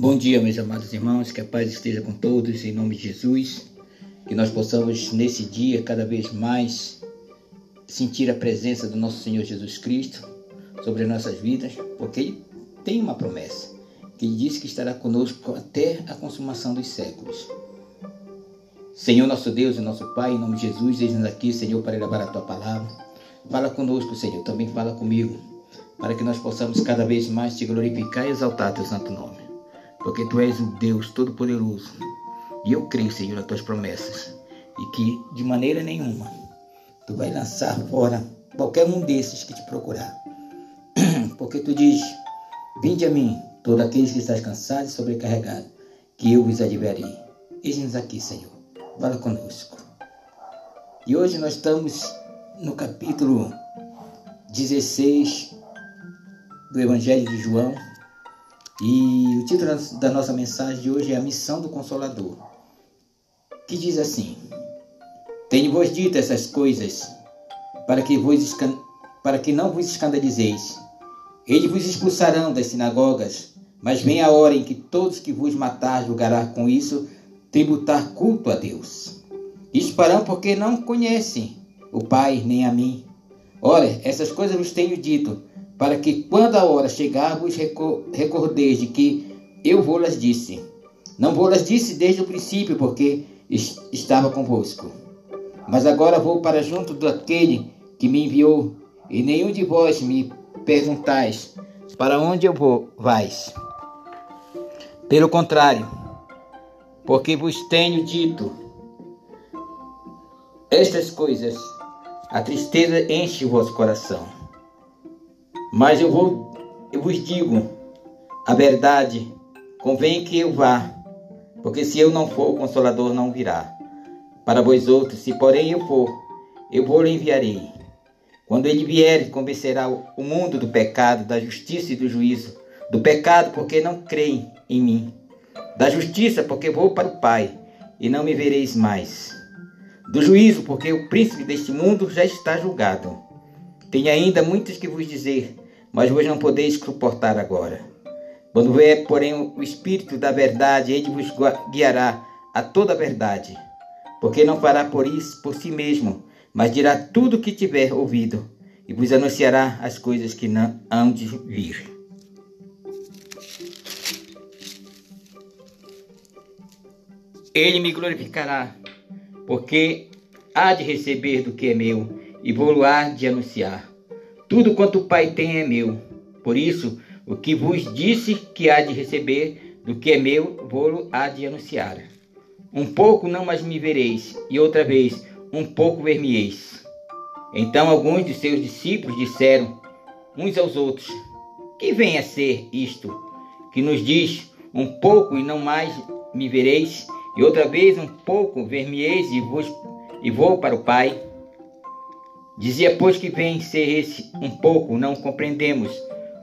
Bom dia, meus amados irmãos, que a paz esteja com todos, em nome de Jesus. Que nós possamos, nesse dia, cada vez mais sentir a presença do nosso Senhor Jesus Cristo sobre nossas vidas, porque Ele tem uma promessa, que Ele disse que estará conosco até a consumação dos séculos. Senhor nosso Deus e nosso Pai, em nome de Jesus, eis-nos aqui, Senhor, para levar a Tua palavra. Fala conosco, Senhor, também fala comigo, para que nós possamos cada vez mais te glorificar e exaltar Teu santo nome porque tu és o Deus Todo-Poderoso. E eu creio, Senhor, nas tuas promessas. E que de maneira nenhuma tu vai lançar fora qualquer um desses que te procurar. Porque tu diz: Vinde a mim, todos aqueles que estás cansados e sobrecarregados, que eu vos aliviarei. Eis-nos aqui, Senhor. Fala conosco. E hoje nós estamos no capítulo 16 do Evangelho de João, e o título da nossa mensagem de hoje é A Missão do Consolador, que diz assim: Tenho-vos dito essas coisas para que, vos, para que não vos escandalizeis. Eles vos expulsarão das sinagogas, mas vem a hora em que todos que vos matar julgará com isso tributar culto a Deus. Isto farão porque não conhecem o Pai nem a mim. Ora, essas coisas vos tenho dito, para que quando a hora chegar vos recordeis de que eu vou-las disse. Não vou-las disse desde o princípio, porque estava convosco. Mas agora vou para junto daquele que me enviou, e nenhum de vós me perguntais para onde eu vou, vais. Pelo contrário, porque vos tenho dito estas coisas, a tristeza enche o vosso coração. Mas eu vou, eu vos digo a verdade, convém que eu vá, porque se eu não for, o Consolador não virá. Para vós outros, se porém eu for, eu vou lhe enviarei. Quando ele vier, convencerá o mundo do pecado, da justiça e do juízo. Do pecado, porque não creem em mim. Da justiça, porque vou para o Pai, e não me vereis mais. Do juízo, porque o príncipe deste mundo já está julgado. Tenho ainda muitos que vos dizer, mas vos não podeis suportar agora. Quando vier, porém, o Espírito da verdade, ele vos guiará a toda a verdade, porque não fará por isso por si mesmo, mas dirá tudo o que tiver ouvido, e vos anunciará as coisas que não hão de vir. Ele me glorificará, porque há de receber do que é meu, e vou-lo há de anunciar. Tudo quanto o Pai tem é meu. Por isso, o que vos disse que há de receber do que é meu, vou-lo há de anunciar. Um pouco não mais me vereis, e outra vez, um pouco ver-me-eis. Então alguns de seus discípulos disseram uns aos outros: Que vem a ser isto? Que nos diz: Um pouco e não mais me vereis, e outra vez um pouco ver-me-eis e, e vou para o Pai. Dizia, pois, que vem ser esse um pouco, não compreendemos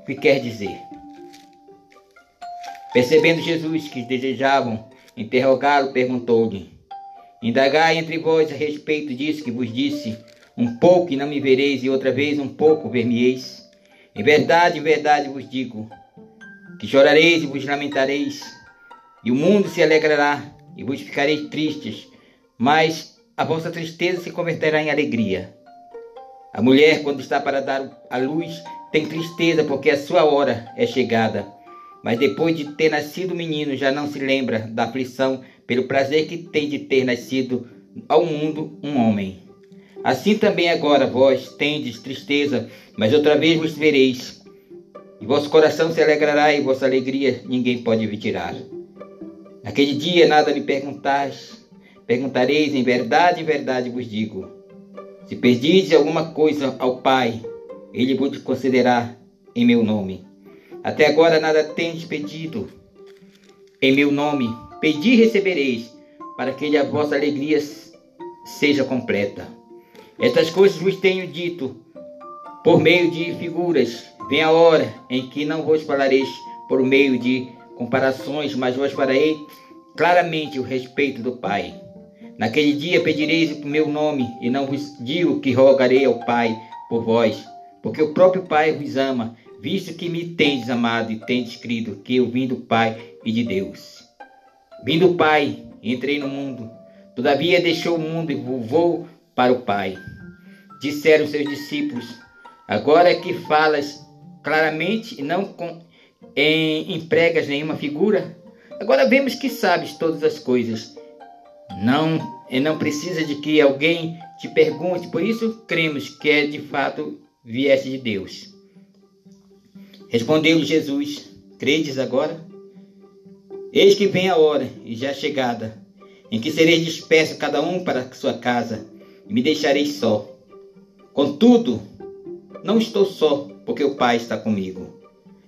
o que quer dizer. Percebendo Jesus que desejavam interrogá-lo, perguntou-lhe: Indagai entre vós a respeito disso que vos disse, um pouco e não me vereis, e outra vez um pouco ver-me-eis. Em verdade, em verdade vos digo, que chorareis e vos lamentareis, e o mundo se alegrará, e vos ficareis tristes, mas a vossa tristeza se converterá em alegria. A mulher, quando está para dar a luz, tem tristeza porque a sua hora é chegada. Mas depois de ter nascido o menino, já não se lembra da aflição pelo prazer que tem de ter nascido ao mundo um homem. Assim também agora vós tendes tristeza, mas outra vez vos vereis. E vosso coração se alegrará e vossa alegria ninguém pode vir tirar. Naquele dia nada me perguntais, perguntareis em verdade, em verdade vos digo. Se pedis alguma coisa ao Pai, Ele vos considerar em meu nome. Até agora nada tendes pedido em meu nome. Pedi e recebereis, para que a vossa alegria seja completa. Estas coisas vos tenho dito por meio de figuras. Vem a hora em que não vos falareis por meio de comparações, mas vos farei claramente o respeito do Pai. Naquele dia pedireis o meu nome, e não vos digo que rogarei ao Pai por vós, porque o próprio Pai vos ama, visto que me tendes amado e tendes crido que eu vim do Pai e de Deus. Vim do Pai, entrei no mundo, todavia deixou o mundo e vou para o Pai. Disseram seus discípulos, agora é que falas claramente e não com, em, empregas nenhuma figura, agora vemos que sabes todas as coisas. Não, e não precisa de que alguém te pergunte, por isso cremos que é de fato vieste de Deus. Respondeu-lhe Jesus: Credes agora? Eis que vem a hora, e já chegada, em que sereis dispersos cada um para sua casa, e me deixareis só. Contudo, não estou só, porque o Pai está comigo.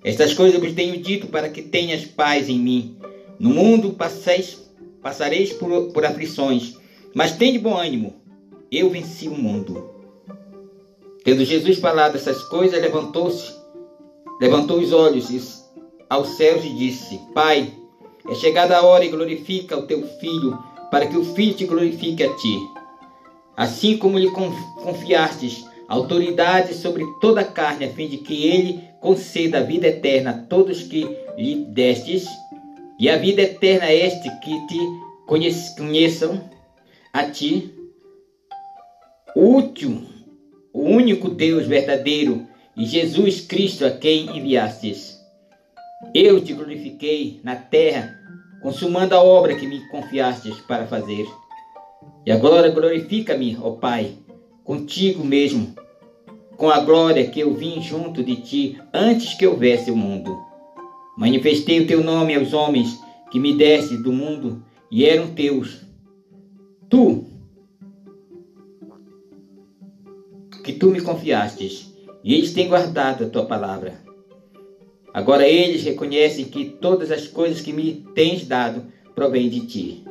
Estas coisas vos tenho dito para que tenhas paz em mim. No mundo passeis, passareis por, por aflições, mas tende bom ânimo. Eu venci o mundo. Tendo Jesus falado essas coisas, levantou-se Levantou os olhos aos céus e disse: Pai, é chegada a hora e glorifica o teu filho, para que o filho te glorifique a ti. Assim como lhe confiastes autoridade sobre toda a carne, a fim de que ele conceda a vida eterna a todos que lhe destes, e a vida eterna é este que te conheçam a ti, último, o único Deus verdadeiro e Jesus Cristo a quem enviastes. Eu te glorifiquei na terra, consumando a obra que me confiastes para fazer. E agora glorifica-me, ó Pai, contigo mesmo, com a glória que eu vim junto de ti antes que houvesse o mundo. Manifestei o teu nome aos homens que me deste do mundo e eram teus. Tu, que tu me confiastes, e eles têm guardado a tua palavra. Agora eles reconhecem que todas as coisas que me tens dado provêm de ti.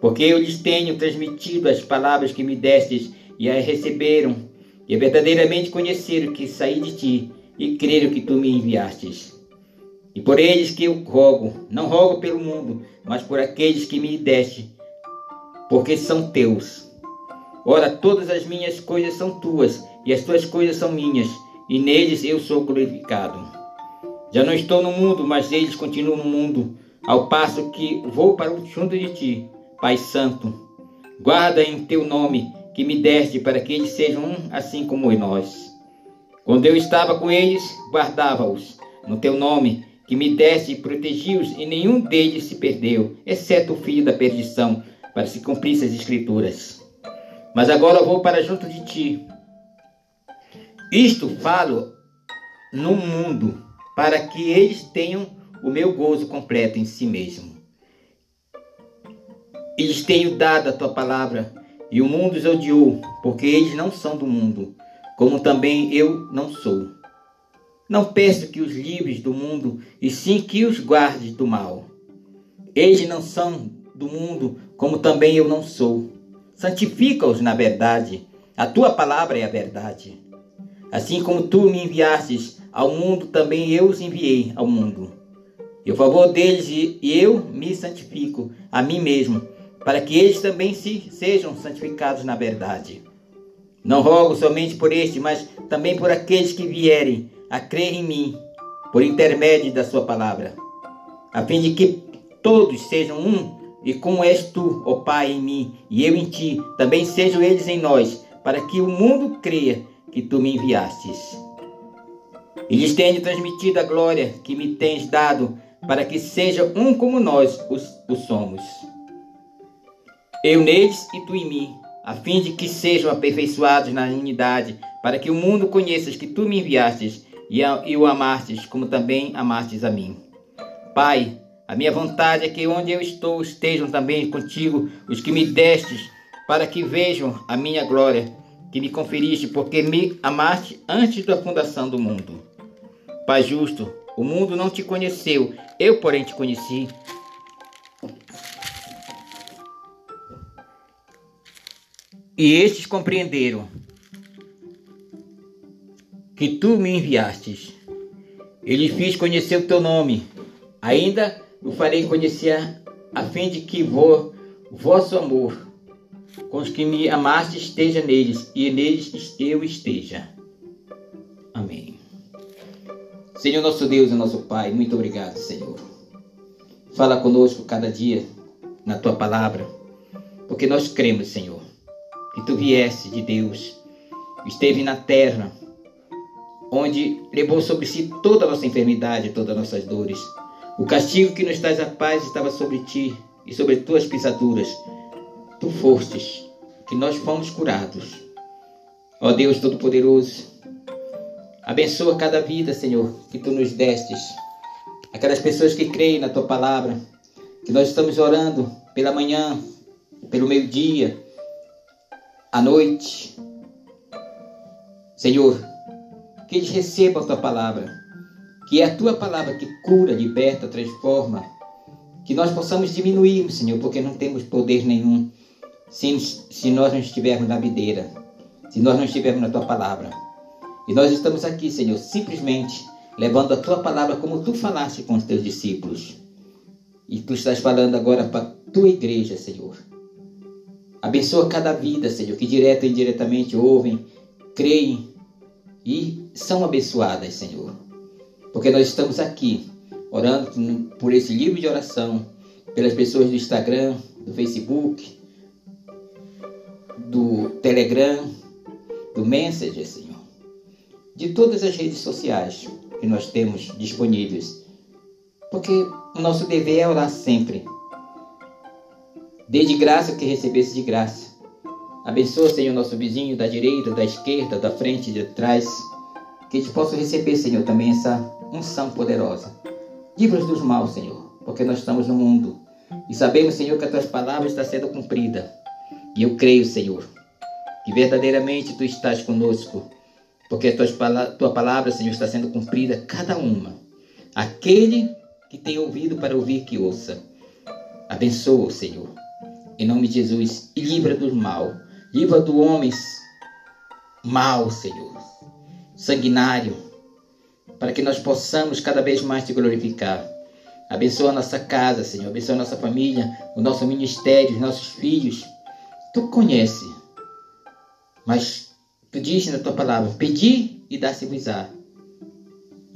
Porque eu lhes tenho transmitido as palavras que me destes e as receberam, e verdadeiramente conheceram que saí de ti e creram que tu me enviastes. E por eles que eu rogo, não rogo pelo mundo, mas por aqueles que me deste, porque são teus. Ora, todas as minhas coisas são tuas, e as tuas coisas são minhas, e neles eu sou glorificado. Já não estou no mundo, mas eles continuam no mundo, ao passo que vou para o junto de ti, Pai Santo. Guarda em teu nome que me deste para que eles sejam um assim como nós. Quando eu estava com eles, guardava-os no teu nome que me deste e protegi-os, e nenhum deles se perdeu, exceto o filho da perdição, para se cumprissem as escrituras. Mas agora vou para junto de ti, isto falo no mundo, para que eles tenham o meu gozo completo em si mesmo. Eles tenho dado a tua palavra, e o mundo os odiou, porque eles não são do mundo, como também eu não sou. Não peço que os livres do mundo, e sim que os guardes do mal. Eles não são do mundo, como também eu não sou. Santifica-os na verdade. A tua palavra é a verdade. Assim como tu me enviastes ao mundo, também eu os enviei ao mundo. E o favor deles e eu me santifico a mim mesmo, para que eles também se, sejam santificados na verdade. Não rogo somente por este, mas também por aqueles que vierem a crer em mim, por intermédio da sua palavra, a fim de que todos sejam um, e como és tu, ó Pai, em mim, e eu em ti, também sejam eles em nós, para que o mundo creia que tu me enviastes. E lhes tenho transmitido a glória que me tens dado, para que seja um como nós os somos. Eu neles e tu em mim, a fim de que sejam aperfeiçoados na unidade, para que o mundo conheças que tu me enviastes e, a, e o amastes, como também amastes a mim. Pai, a minha vontade é que onde eu estou estejam também contigo os que me destes, para que vejam a minha glória que me conferiste, porque me amaste antes da fundação do mundo. Pai justo, o mundo não te conheceu, eu, porém, te conheci. E estes compreenderam que tu me enviastes. Ele fiz conhecer o teu nome. Ainda o farei conhecer a fim de que vo, vosso amor com os que me amaste esteja neles, e neles eu esteja. Amém. Senhor nosso Deus e nosso Pai, muito obrigado, Senhor. Fala conosco cada dia na tua palavra, porque nós cremos, Senhor, que tu vieste de Deus, esteve na terra, onde levou sobre si toda a nossa enfermidade, todas as nossas dores. O castigo que nos traz a paz estava sobre ti e sobre tuas pisaduras. Tu fostes, que nós fomos curados. Ó Deus Todo-Poderoso, abençoa cada vida, Senhor, que tu nos destes. Aquelas pessoas que creem na tua palavra, que nós estamos orando pela manhã, pelo meio-dia, à noite. Senhor, que eles recebam a tua palavra, que é a tua palavra que cura, liberta, transforma. Que nós possamos diminuir, Senhor, porque não temos poder nenhum se, se nós não estivermos na videira, se nós não estivermos na tua palavra. E nós estamos aqui, Senhor, simplesmente levando a tua palavra como tu falaste com os teus discípulos. E tu estás falando agora para a tua igreja, Senhor. Abençoa cada vida, Senhor, que direto e indiretamente ouvem, creem e são abençoadas, Senhor. Porque nós estamos aqui orando por esse livro de oração, pelas pessoas do Instagram, do Facebook, do Telegram, do Messenger, Senhor. De todas as redes sociais que nós temos disponíveis. Porque o nosso dever é orar sempre. Dê de graça o que recebesse de graça. Abençoa, Senhor, nosso vizinho da direita, da esquerda, da frente, de trás. Que a gente possa receber, Senhor, também essa unção poderosa. Livra-nos dos maus, Senhor, porque nós estamos no mundo. E sabemos, Senhor, que a tua palavra está sendo cumprida. E eu creio, Senhor, que verdadeiramente tu estás conosco. Porque a tua, palavra, Senhor, está sendo cumprida cada uma. Aquele que tem ouvido para ouvir, que ouça. Abençoa, Senhor. Em nome de Jesus, e livra do mal Livra do homem mal, Senhor, sanguinário, para que nós possamos cada vez mais te glorificar. Abençoa a nossa casa, Senhor, abençoa a nossa família, o nosso ministério, os nossos filhos. Tu conhece, mas tu diz na tua palavra: pedi e dá-se-vos-á.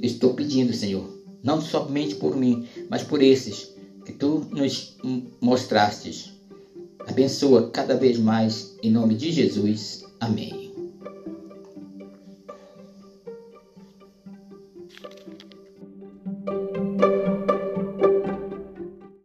Estou pedindo, Senhor, não somente por mim, mas por esses que tu nos mostrastes Abençoa cada vez mais, em nome de Jesus. Amém.